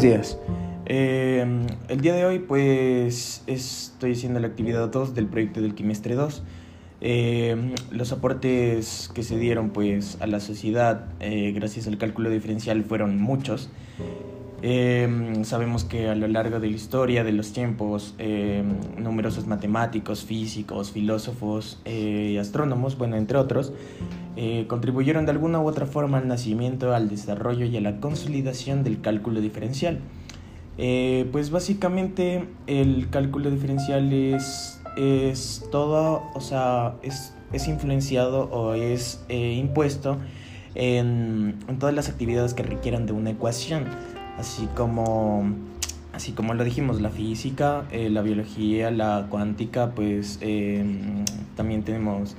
Días. Eh, el día de hoy pues estoy haciendo la actividad 2 del proyecto del quimestre 2. Eh, los aportes que se dieron pues a la sociedad eh, gracias al cálculo diferencial fueron muchos. Sabemos que a lo largo de la historia de los tiempos numerosos matemáticos, físicos, filósofos y astrónomos, bueno, entre otros, contribuyeron de alguna u otra forma al nacimiento, al desarrollo y a la consolidación del cálculo diferencial. Eh, pues básicamente el cálculo diferencial es, es todo, o sea, es, es influenciado o es eh, impuesto en, en, todas las actividades que requieran de una ecuación, así como, así como lo dijimos, la física, eh, la biología, la cuántica, pues también tenemos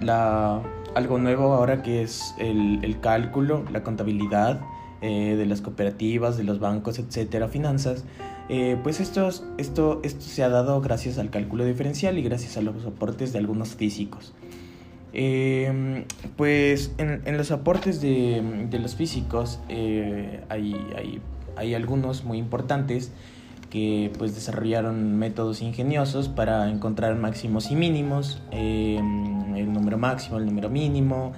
la, algo nuevo ahora que es el, cálculo, la contabilidad, eh, de las cooperativas, de los bancos, etcétera, finanzas, eh, pues esto, esto, esto se ha dado gracias al cálculo diferencial y gracias a los aportes de algunos físicos. Eh, pues en, los aportes de, los físicos hay, hay, algunos muy importantes que pues desarrollaron métodos ingeniosos para encontrar máximos y mínimos, el número máximo, el número mínimo,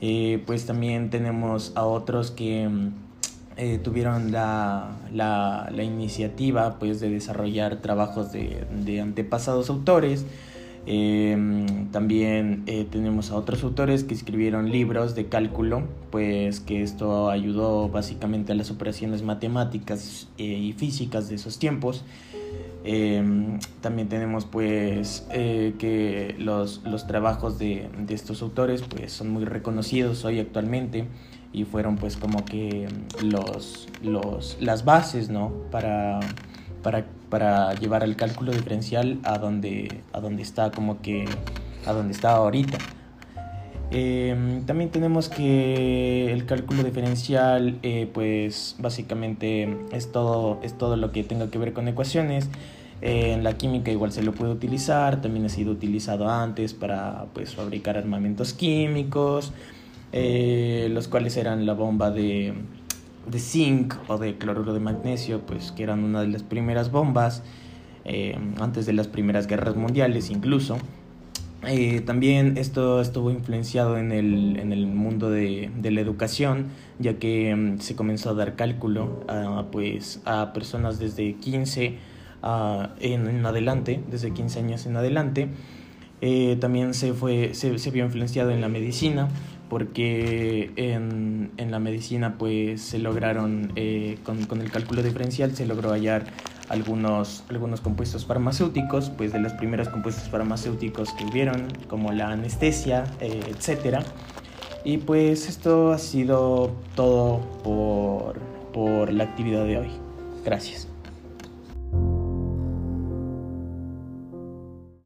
eh, pues también tenemos a otros que eh, tuvieron la, iniciativa pues, de desarrollar trabajos de antepasados autores. Eh, también tenemos a otros autores que escribieron libros de cálculo, pues que esto ayudó básicamente a las operaciones matemáticas y físicas de esos tiempos. Eh, también tenemos pues eh, que los, los trabajos de, de, estos autores pues son muy reconocidos hoy actualmente y fueron pues como que los, los, las bases ¿no? para, para, llevar el cálculo diferencial a donde, está como que a donde está ahorita. Eh, también tenemos que el cálculo diferencial, eh, pues básicamente es todo, es todo lo que tenga que ver con ecuaciones. Eh, en la química igual se lo puede utilizar, también ha sido utilizado antes para pues, fabricar armamentos químicos, los cuales eran la bomba de, de, zinc o de cloruro de magnesio, pues que eran una de las primeras bombas, antes de las primeras guerras mundiales incluso. Eh, también esto estuvo influenciado en el, en el mundo de, de, la educación, ya que um, se comenzó a dar cálculo a, pues, a personas desde 15 a, en, en, adelante, desde 15 años en adelante. Eh, también se, fue, se, se, vio influenciado en la medicina, porque en, en la medicina pues, se lograron, eh, con, con el cálculo diferencial, se logró hallar algunos, algunos compuestos farmacéuticos, pues de los primeros compuestos farmacéuticos que hubieron, como la anestesia, eh, etc. Y pues esto ha sido todo por, por la actividad de hoy. Gracias.